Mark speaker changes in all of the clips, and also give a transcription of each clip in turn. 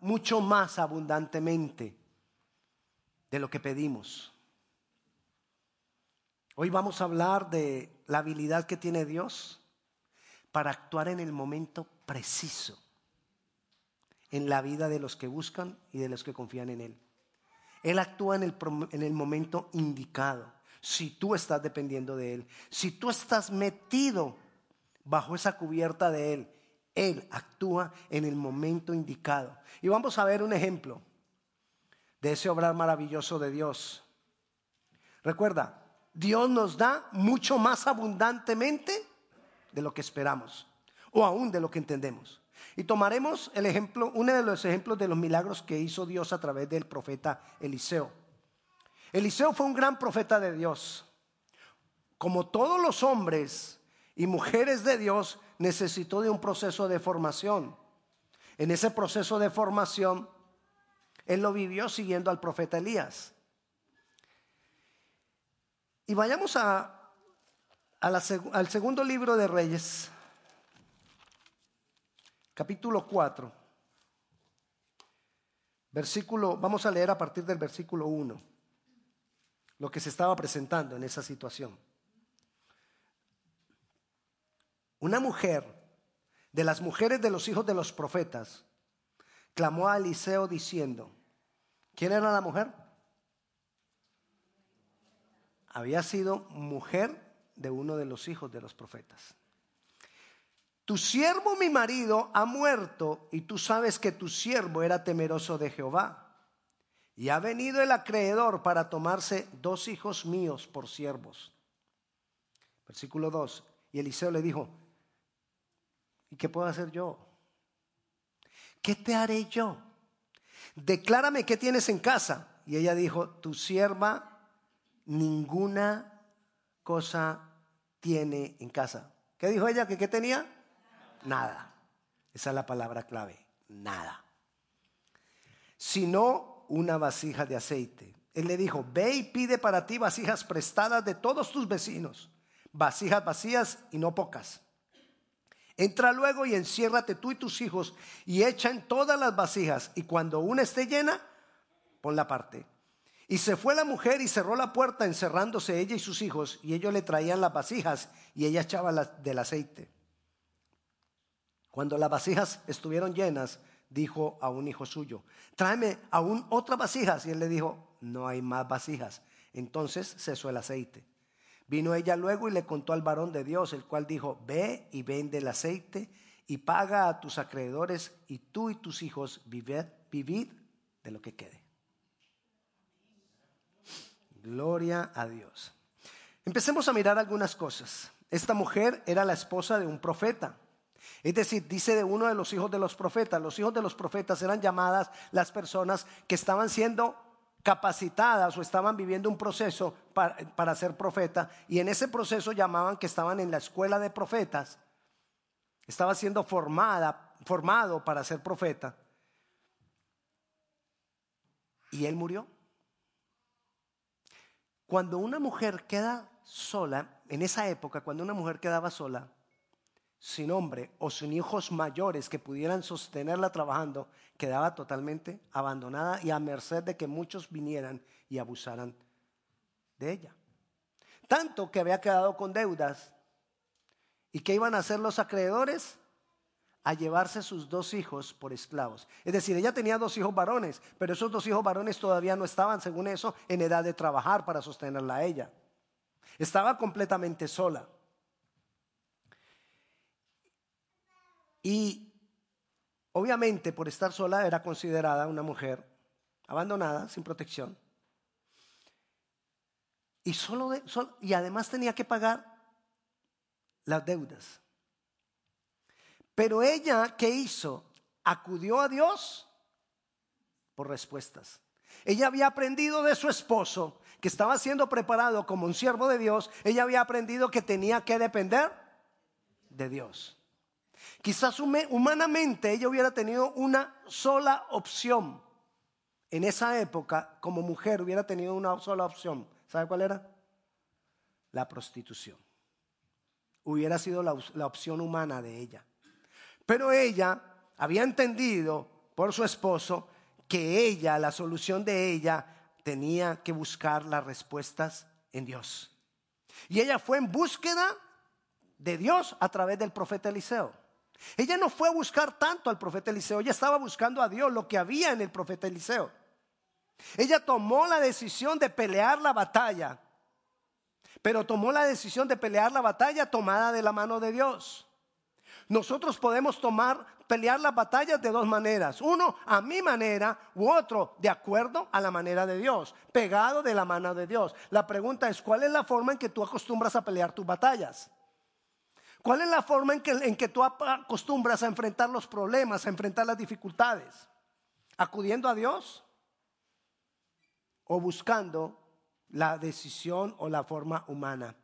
Speaker 1: mucho más abundantemente de lo que pedimos. Hoy vamos a hablar de la habilidad que tiene Dios para actuar en el momento preciso en la vida de los que buscan y de los que confían en Él. Él actúa en el, en el momento indicado, si tú estás dependiendo de Él, si tú estás metido bajo esa cubierta de Él, Él actúa en el momento indicado. Y vamos a ver un ejemplo de ese obrar maravilloso de Dios. Recuerda, Dios nos da mucho más abundantemente de lo que esperamos o aún de lo que entendemos. Y tomaremos el ejemplo, uno de los ejemplos de los milagros que hizo Dios a través del profeta Eliseo. Eliseo fue un gran profeta de Dios. Como todos los hombres y mujeres de Dios, necesitó de un proceso de formación. En ese proceso de formación, él lo vivió siguiendo al profeta Elías. Y vayamos a, al segundo libro de Reyes, capítulo 4, versículo, vamos a leer a partir del versículo 1, lo que se estaba presentando en esa situación. Una mujer de las mujeres de los hijos de los profetas clamó a Eliseo diciendo, ¿quién era la mujer? había sido mujer de uno de los hijos de los profetas. Tu siervo, mi marido, ha muerto y tú sabes que tu siervo era temeroso de Jehová. Y ha venido el acreedor para tomarse dos hijos míos por siervos. Versículo 2. Y Eliseo le dijo, ¿y qué puedo hacer yo? ¿Qué te haré yo? Declárame qué tienes en casa. Y ella dijo, tu sierva ninguna cosa tiene en casa. ¿Qué dijo ella? ¿Que qué tenía? Nada. Esa es la palabra clave. Nada. Sino una vasija de aceite. Él le dijo, ve y pide para ti vasijas prestadas de todos tus vecinos, vasijas vacías y no pocas. Entra luego y enciérrate tú y tus hijos y echa en todas las vasijas y cuando una esté llena, ponla aparte. Y se fue la mujer y cerró la puerta encerrándose ella y sus hijos, y ellos le traían las vasijas y ella echaba del aceite. Cuando las vasijas estuvieron llenas, dijo a un hijo suyo, tráeme aún otras vasijas. Y él le dijo, no hay más vasijas. Entonces cesó el aceite. Vino ella luego y le contó al varón de Dios, el cual dijo, ve y vende el aceite y paga a tus acreedores y tú y tus hijos vivid, vivid de lo que quede. Gloria a Dios. Empecemos a mirar algunas cosas. Esta mujer era la esposa de un profeta. Es decir, dice de uno de los hijos de los profetas. Los hijos de los profetas eran llamadas las personas que estaban siendo capacitadas o estaban viviendo un proceso para, ser profeta. Y en ese proceso llamaban que estaban en la escuela de profetas. Estaba siendo formada, formado para ser profeta. Y él murió. Cuando una mujer queda sola, en esa época, cuando una mujer quedaba sola, sin hombre o sin hijos mayores que pudieran sostenerla trabajando, quedaba totalmente abandonada y a merced de que muchos vinieran y abusaran de ella. Tanto que había quedado con deudas. ¿Y qué iban a hacer los acreedores? a llevarse sus dos hijos por esclavos. Es decir, ella tenía dos hijos varones, pero esos dos hijos varones todavía no estaban, según eso, en edad de trabajar para sostenerla a ella. Estaba completamente sola. Y obviamente por estar sola era considerada una mujer abandonada, sin protección. Y, solo y además tenía que pagar las deudas. Pero ella, ¿qué hizo? Acudió a Dios por respuestas. Ella había aprendido de su esposo, que estaba siendo preparado como un siervo de Dios. Ella había aprendido que tenía que depender de Dios. Quizás humanamente ella hubiera tenido una sola opción. En esa época, como mujer, hubiera tenido una sola opción. ¿Sabe cuál era? La prostitución. Hubiera sido la, la opción humana de ella. Pero ella había entendido por su esposo que ella, la solución de ella, tenía que buscar las respuestas en Dios. Y ella fue en búsqueda de Dios a través del profeta Eliseo. Ella no fue a buscar tanto al profeta Eliseo, ella estaba buscando a Dios lo que había en el profeta Eliseo. Ella tomó la decisión de pelear la batalla, pero tomó la decisión de pelear la batalla tomada de la mano de Dios. Nosotros podemos tomar, pelear las batallas de dos maneras. Uno, a mi manera, u otro, de acuerdo a la manera de Dios, pegado de la mano de Dios. La pregunta es, ¿cuál es la forma en que tú acostumbras a pelear tus batallas? ¿Cuál es la forma en que, en que tú acostumbras a enfrentar los problemas, a enfrentar las dificultades? ¿Acudiendo a Dios? ¿O buscando la decisión o la forma humana?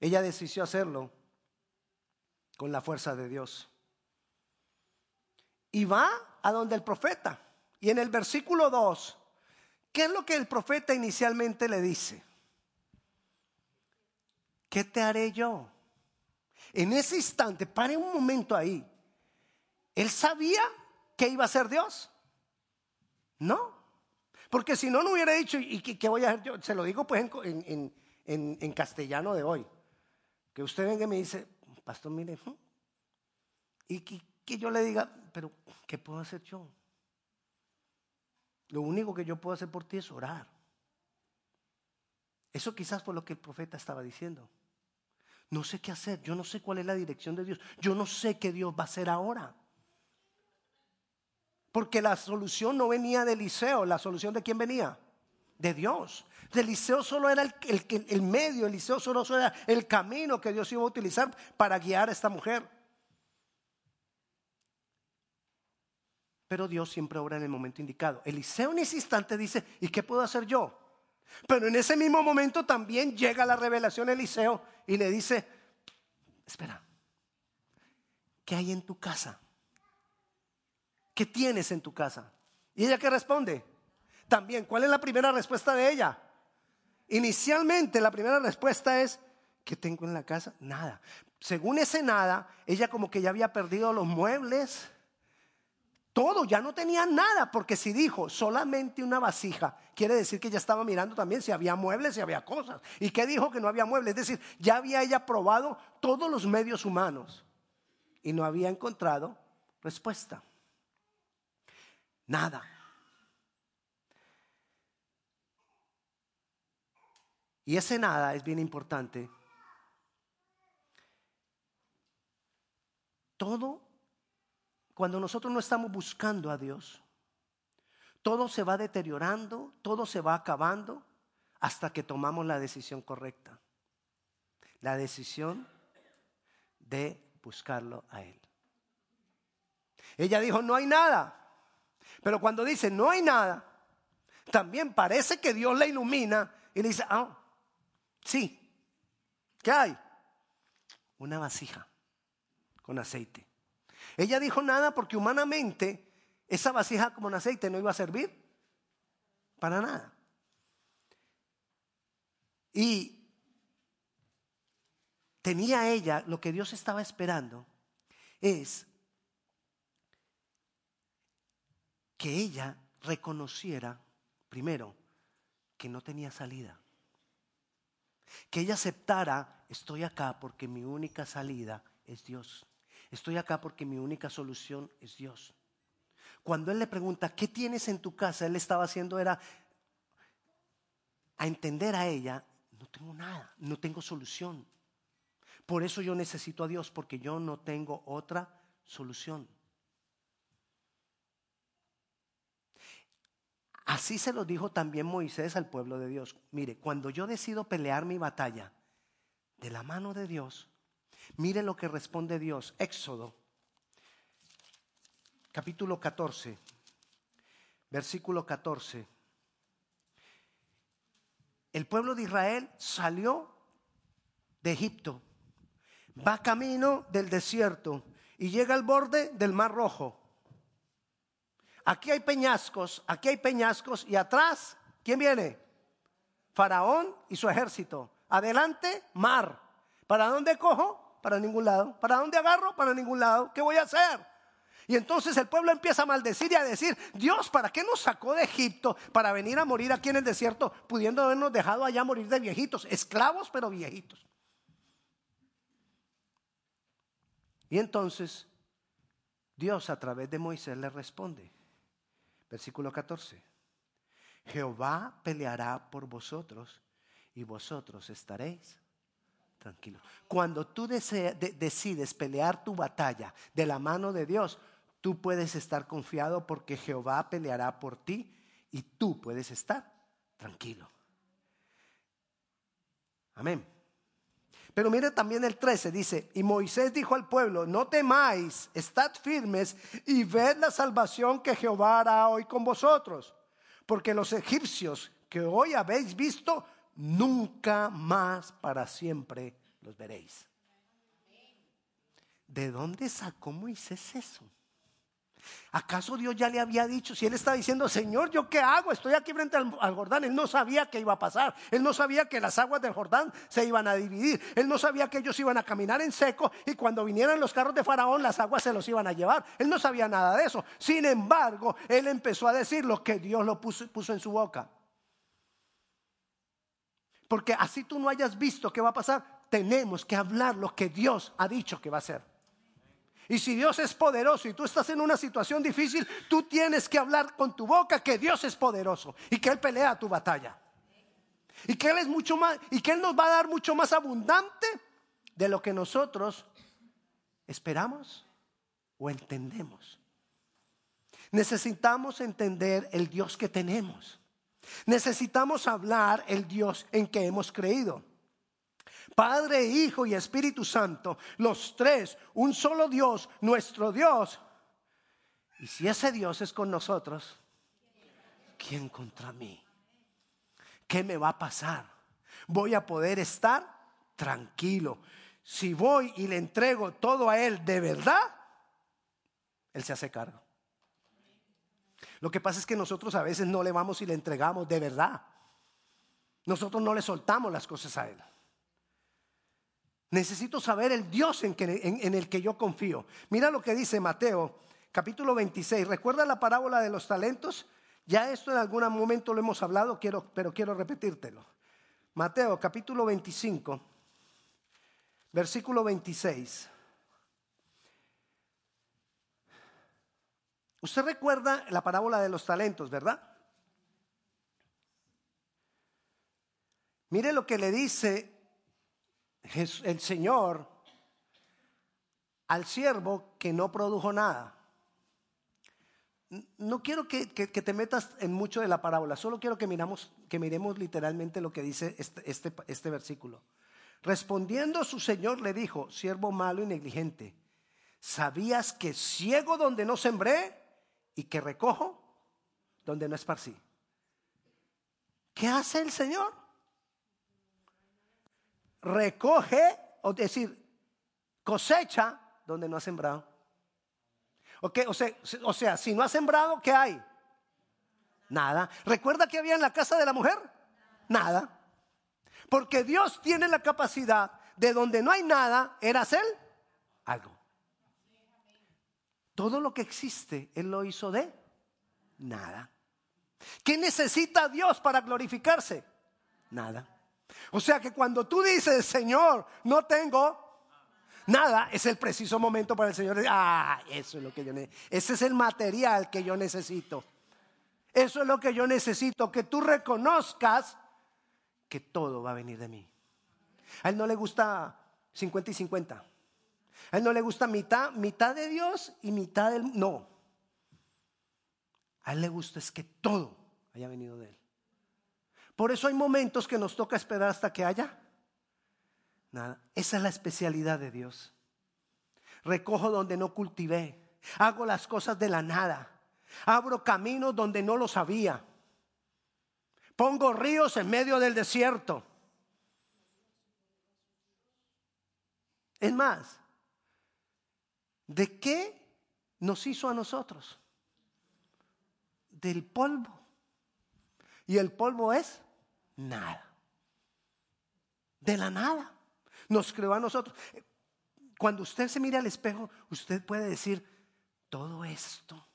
Speaker 1: Ella decidió hacerlo con la fuerza de Dios. Y va a donde el profeta. Y en el versículo 2, ¿qué es lo que el profeta inicialmente le dice? ¿Qué te haré yo? En ese instante, pare un momento ahí. ¿Él sabía que iba a ser Dios? No. Porque si no, no hubiera dicho, ¿y qué, voy a hacer yo? Se lo digo pues en, castellano de hoy. Que usted venga y me dice, pastor, mire, y que, que yo le diga, pero ¿qué puedo hacer yo? Lo único que yo puedo hacer por ti es orar. Eso quizás fue lo que el profeta estaba diciendo. No sé qué hacer, yo no sé cuál es la dirección de Dios, yo no sé qué Dios va a hacer ahora. Porque la solución no venía de Eliseo, la solución de quién venía? De Dios. De Eliseo solo era el, el, el medio, Eliseo solo era el camino que Dios iba a utilizar para guiar a esta mujer. Pero Dios siempre obra en el momento indicado. Eliseo en ese instante dice, ¿y qué puedo hacer yo? Pero en ese mismo momento también llega la revelación Eliseo y le dice, espera, ¿qué hay en tu casa? ¿Qué tienes en tu casa? ¿Y ella qué responde? También, ¿cuál es la primera respuesta de ella? Inicialmente la primera respuesta es, ¿qué tengo en la casa? Nada. Según ese nada, ella como que ya había perdido los muebles, todo, ya no tenía nada, porque si dijo solamente una vasija, quiere decir que ya estaba mirando también si había muebles, si había cosas. ¿Y qué dijo que no había muebles? Es decir, ya había ella probado todos los medios humanos y no había encontrado respuesta. Nada. Y ese nada es bien importante. Todo cuando nosotros no estamos buscando a Dios, todo se va deteriorando, todo se va acabando hasta que tomamos la decisión correcta. La decisión de buscarlo a Él. Ella dijo, no hay nada. Pero cuando dice, no hay nada, también parece que Dios la ilumina y le dice, ah, sí, ¿qué hay? Una vasija con aceite. Ella dijo nada porque humanamente esa vasija como un aceite no iba a servir para nada. Y tenía ella, lo que Dios estaba esperando es que ella reconociera, primero, que no tenía salida. Que ella aceptara, estoy acá porque mi única salida es Dios. Estoy acá porque mi única solución es Dios. Cuando él le pregunta, ¿qué tienes en tu casa? Él estaba haciendo era a entender a ella, no tengo nada, no tengo solución. Por eso yo necesito a Dios, porque yo no tengo otra solución. Así se lo dijo también Moisés al pueblo de Dios. Mire, cuando yo decido pelear mi batalla de la mano de Dios, Mire lo que responde Dios. Éxodo, capítulo 14, versículo 14. El pueblo de Israel salió de Egipto, va camino del desierto y llega al borde del Mar Rojo. Aquí hay peñascos, aquí hay peñascos y atrás, ¿quién viene? Faraón y su ejército. Adelante, mar. ¿Para dónde cojo? Para ningún lado. ¿Para dónde agarro? Para ningún lado. ¿Qué voy a hacer? Y entonces el pueblo empieza a maldecir y a decir, Dios, ¿para qué nos sacó de Egipto para venir a morir aquí en el desierto, pudiendo habernos dejado allá morir de viejitos, esclavos pero viejitos? Y entonces Dios a través de Moisés le responde, versículo 14, Jehová peleará por vosotros y vosotros estaréis Cuando tú decides pelear tu batalla de la mano de Dios, tú puedes estar confiado porque Jehová peleará por ti y tú puedes estar tranquilo. Amén. Pero mire también el 13, dice, y Moisés dijo al pueblo, no temáis, estad firmes y ved la salvación que Jehová hará hoy con vosotros, porque los egipcios que hoy habéis visto, nunca más para siempre los veréis. ¿De dónde sacó Moisés eso? ¿Acaso Dios ya le había dicho? Si él está diciendo, Señor, ¿yo qué hago? Estoy aquí frente al, Jordán. Él no sabía qué iba a pasar. Él no sabía que las aguas del Jordán se iban a dividir. Él no sabía que ellos iban a caminar en seco y cuando vinieran los carros de Faraón, las aguas se los iban a llevar. Él no sabía nada de eso. Sin embargo, él empezó a decir lo que Dios lo puso, puso en su boca. Porque así tú no hayas visto qué va a pasar, tenemos que hablar lo que Dios ha dicho que va a hacer. Y si Dios es poderoso y tú estás en una situación difícil, tú tienes que hablar con tu boca que Dios es poderoso y que Él pelea tu batalla. Y que Él es mucho más, y que Él nos va a dar mucho más abundante de lo que nosotros esperamos o entendemos. Necesitamos entender el Dios que tenemos. Necesitamos hablar el Dios en que hemos creído. Padre, Hijo y Espíritu Santo, los tres, un solo Dios, nuestro Dios. Y si ese Dios es con nosotros, ¿quién contra mí? ¿Qué me va a pasar? Voy a poder estar tranquilo. Si voy y le entrego todo a Él de verdad, Él se hace cargo. Lo que pasa es que nosotros a veces no le vamos y le entregamos de verdad. Nosotros no le soltamos las cosas a Él. Necesito saber el Dios en, el que yo confío. Mira lo que dice Mateo capítulo 26. ¿Recuerda la parábola de los talentos? Ya esto en algún momento lo hemos hablado, quiero, pero quiero repetírtelo. Mateo capítulo 25, versículo 26. Usted recuerda la parábola de los talentos, ¿verdad? Mire lo que le dice el Señor al siervo que no produjo nada. No quiero que, te metas en mucho de la parábola, solo quiero que, miramos, que miremos literalmente lo que dice este, este, este versículo. Respondiendo su Señor le dijo, siervo malo y negligente, ¿sabías que ciego donde no sembré y que recojo donde no esparcí? ¿Qué hace el Señor? recoge, o decir, cosecha donde no ha sembrado. O, sea, o sea, si no ha sembrado, ¿qué hay? Nada. ¿Recuerda que había en la casa de la mujer? Nada. Porque Dios tiene la capacidad de donde no hay nada, era hacer algo. Todo lo que existe, Él lo hizo de nada. ¿Qué necesita Dios para glorificarse? Nada. O sea que cuando tú dices, Señor, no tengo nada, es el preciso momento para el Señor ah, eso es lo que yo necesito. Ese es el material que yo necesito. Eso es lo que yo necesito, que tú reconozcas que todo va a venir de mí. A él no le gusta 50 y 50. A él no le gusta mitad, mitad de Dios y mitad del... No. A él le gusta es que todo haya venido de él. Por eso hay momentos que nos toca esperar hasta que haya nada. Esa es la especialidad de Dios. Recojo donde no cultivé. Hago las cosas de la nada. Abro caminos donde no los había. Pongo ríos en medio del desierto. Es más, ¿de qué nos hizo a nosotros? Del polvo. Y el polvo es nada. De la nada. Nos creó a nosotros. Cuando usted se mira al espejo, usted puede decir, todo esto,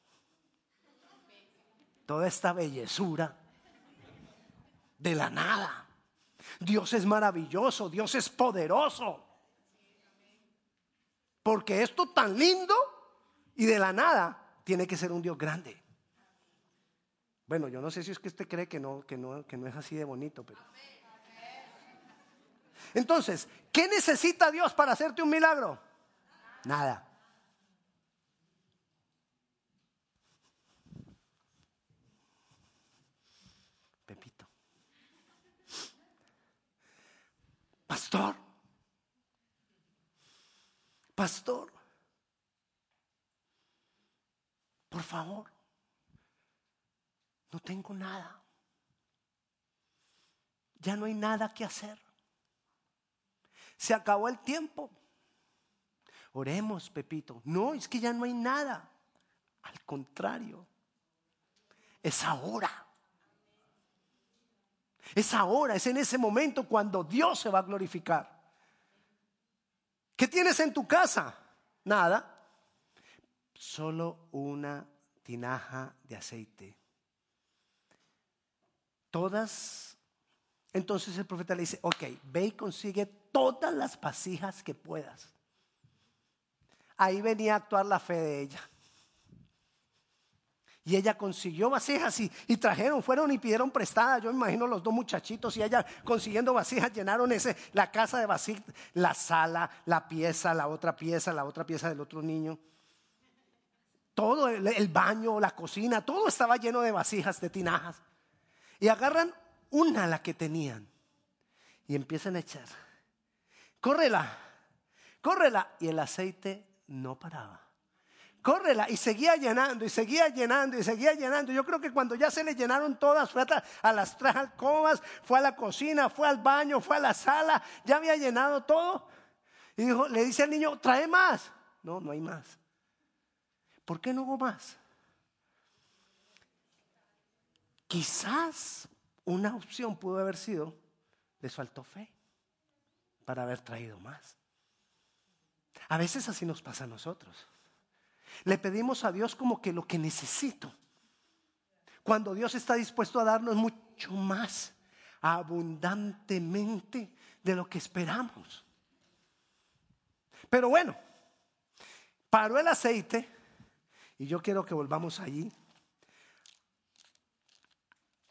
Speaker 1: toda esta bellezura, de la nada. Dios es maravilloso, Dios es poderoso. Porque esto tan lindo y de la nada tiene que ser un Dios grande. Bueno, yo no sé si es que usted cree que no, que no, que no es así de bonito, pero. Entonces, ¿qué necesita Dios para hacerte un milagro? Nada. Pepito. Pastor. Pastor. Por favor. No tengo nada. Ya no hay nada que hacer. Se acabó el tiempo. Oremos, Pepito. No, es que ya no hay nada. Al contrario, es ahora. Es ahora, es en ese momento cuando Dios se va a glorificar. ¿Qué tienes en tu casa? Nada. Solo una tinaja de aceite. Todas. Entonces el profeta le dice, ok, ve y consigue todas las vasijas que puedas. Ahí venía a actuar la fe de ella. Y ella consiguió vasijas y, trajeron, fueron y pidieron prestadas. Yo me imagino los dos muchachitos y ella consiguiendo vasijas llenaron ese, la casa de vasijas, la sala, la pieza, la otra pieza, la otra pieza del otro niño. Todo el, el baño, la cocina, todo estaba lleno de vasijas, de tinajas. Y agarran una la que tenían y empiezan a echar. Córrela, córrela. Y el aceite no paraba. Córrela y seguía llenando y seguía llenando y seguía llenando. Yo creo que cuando ya se le llenaron todas, fue a, las tres alcobas, fue a la cocina, fue al baño, fue a la sala, ya había llenado todo. Y dijo, le dice al niño, trae más. No, no hay más. ¿Por qué no hubo más? Quizás una opción pudo haber sido, les faltó fe para haber traído más. A veces así nos pasa a nosotros. Le pedimos a Dios como que lo que necesito. Cuando Dios está dispuesto a darnos mucho más abundantemente de lo que esperamos. Pero bueno, paró el aceite y yo quiero que volvamos allí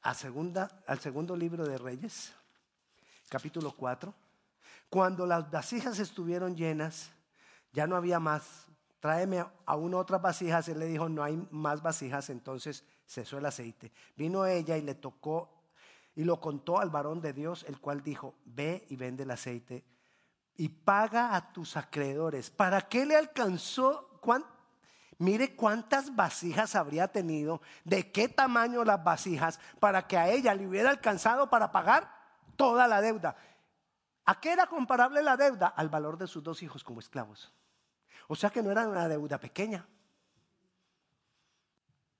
Speaker 1: a segunda, al segundo libro de Reyes, capítulo 4. Cuando las vasijas estuvieron llenas, ya no había más tráeme a una otras vasijas. Él le dijo, no hay más vasijas, entonces cesó el aceite. Vino ella y le tocó y lo contó al varón de Dios, el cual dijo, ve y vende el aceite y paga a tus acreedores. ¿Para qué le alcanzó? Mire cuántas vasijas habría tenido, de qué tamaño las vasijas, para que a ella le hubiera alcanzado para pagar toda la deuda. ¿A qué era comparable la deuda? Al valor de sus dos hijos como esclavos. O sea que no era una deuda pequeña.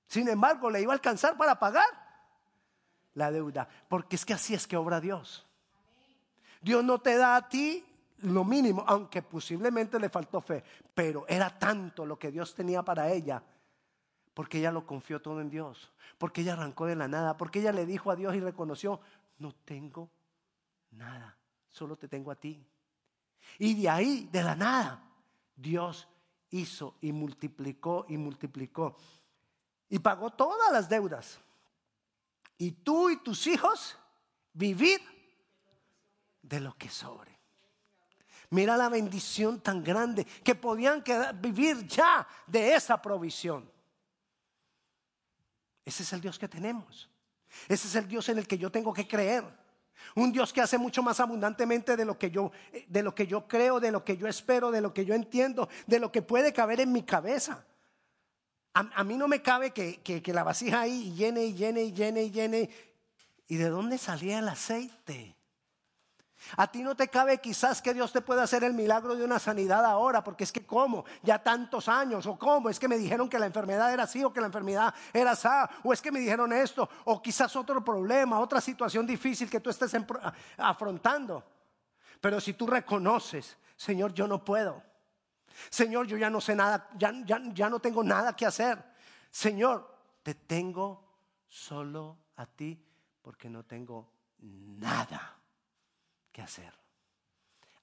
Speaker 1: Sin embargo, le iba a alcanzar para pagar la deuda. Porque es que así es que obra Dios. Dios no te da a ti lo mínimo, aunque posiblemente le faltó fe, pero era tanto lo que Dios tenía para ella, porque ella lo confió todo en Dios, porque ella arrancó de la nada, porque ella le dijo a Dios y reconoció, no tengo nada, solo te tengo a ti. Y de ahí, de la nada, Dios hizo y multiplicó y multiplicó. Y pagó todas las deudas. Y tú y tus hijos vivir de lo que sobre. Mira la bendición tan grande que podían vivir ya de esa provisión. Ese es el Dios que tenemos. Ese es el Dios en el que yo tengo que creer. Un Dios que hace mucho más abundantemente de lo que yo, de lo que yo creo, de lo que yo espero, de lo que yo entiendo, de lo que puede caber en mi cabeza. A, mí no me cabe que, que la vasija ahí llene y llene y llene y llene. ¿Y de dónde salía el aceite? A ti no te cabe quizás que Dios te pueda hacer el milagro de una sanidad ahora, porque es que como, ya tantos años, o cómo, es que me dijeron que la enfermedad era así, o que la enfermedad era así, o es que me dijeron esto, o quizás otro problema, otra situación difícil que tú estés afrontando. Pero si tú reconoces, Señor, yo no puedo, Señor, yo ya no sé nada, ya, ya, ya no tengo nada que hacer. Señor, te tengo solo a ti porque no tengo nada que hacer.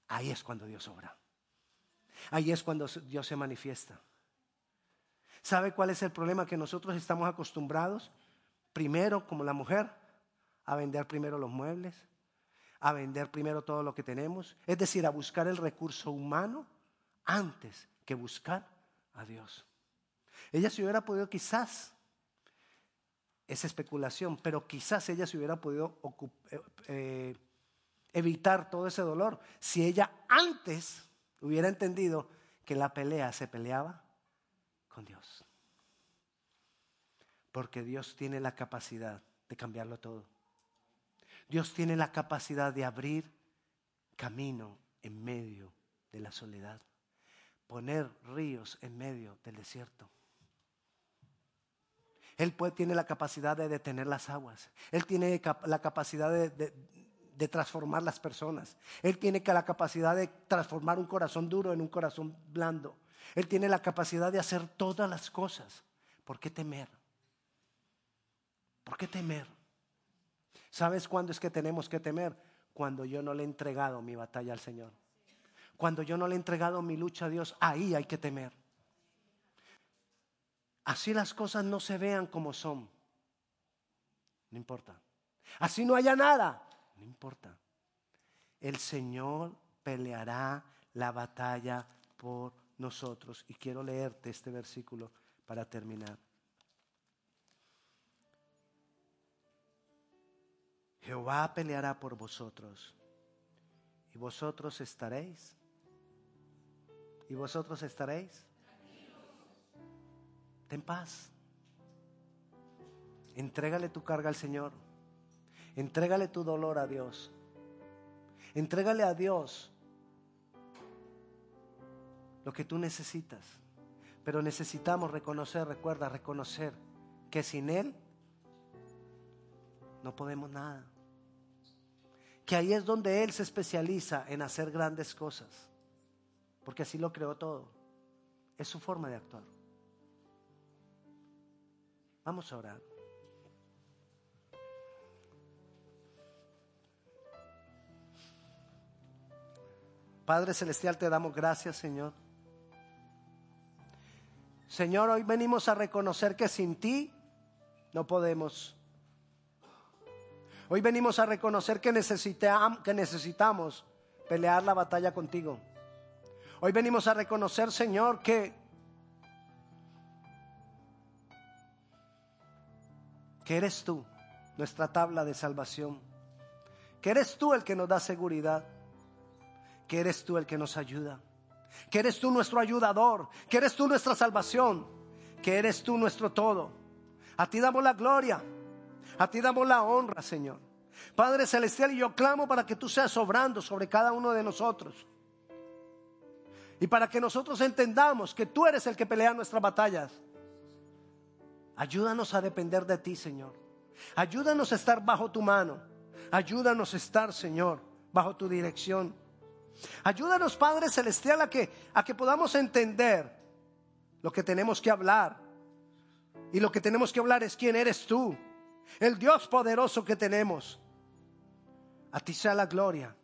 Speaker 1: Ahí es cuando Dios obra. Ahí es cuando Dios se manifiesta. ¿Sabe cuál es el problema? Que nosotros estamos acostumbrados, primero, como la mujer, a vender primero los muebles, a vender primero todo lo que tenemos, es decir, a buscar el recurso humano antes que buscar a Dios. Ella se hubiera podido quizás, es especulación, pero quizás ella se hubiera podido eh, eh, evitar todo ese dolor si ella antes hubiera entendido que la pelea se peleaba con Dios. Porque Dios tiene la capacidad de cambiarlo todo. Dios tiene la capacidad de abrir camino en medio de la soledad. Poner ríos en medio del desierto. Él tiene la capacidad de detener las aguas. Él tiene la capacidad de, transformar las personas. Él tiene la capacidad de transformar un corazón duro en un corazón blando. Él tiene la capacidad de hacer todas las cosas. ¿Por qué temer? ¿Por qué temer? ¿Sabes cuándo es que tenemos que temer? Cuando yo no le he entregado mi batalla al Señor. Cuando yo no le he entregado mi lucha a Dios, ahí hay que temer. Así las cosas no se vean como son. No importa. Así no haya nada. No importa. El Señor peleará la batalla por nosotros. Y quiero leerte este versículo para terminar. Jehová peleará por vosotros y vosotros estaréis. ¿Y vosotros estaréis? Ten paz. Entrégale tu carga al Señor. Entrégale tu dolor a Dios. Entrégale a Dios lo que tú necesitas. Pero necesitamos reconocer, recuerda, reconocer que sin Él no podemos nada. Que ahí es donde Él se especializa en hacer grandes cosas. Porque así lo creó todo. Es su forma de actuar. Vamos a orar. Padre Celestial, te damos gracias, Señor. Señor, hoy venimos a reconocer que sin ti no podemos. Hoy venimos a reconocer que, necesitamos pelear la batalla contigo. Hoy venimos a reconocer, Señor, que, que eres tú, nuestra tabla de salvación. Que eres tú el que nos da seguridad que eres tú el que nos ayuda, que eres tú nuestro ayudador, que eres tú nuestra salvación, que eres tú nuestro todo. A ti damos la gloria, a ti damos la honra, Señor. Padre Celestial, y yo clamo para que tú seas obrando sobre cada uno de nosotros. Y para que nosotros entendamos que tú eres el que pelea nuestras batallas. Ayúdanos a depender de ti, Señor. Ayúdanos a estar bajo tu mano. Ayúdanos a estar, Señor, bajo tu dirección. Ayúdanos, Padre Celestial, a que, a que podamos entender lo que tenemos que hablar. Y lo que tenemos que hablar es quién eres tú, el Dios poderoso que tenemos. A ti sea la gloria,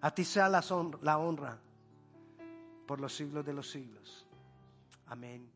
Speaker 1: a ti sea la, honra por los siglos de los siglos. Amén.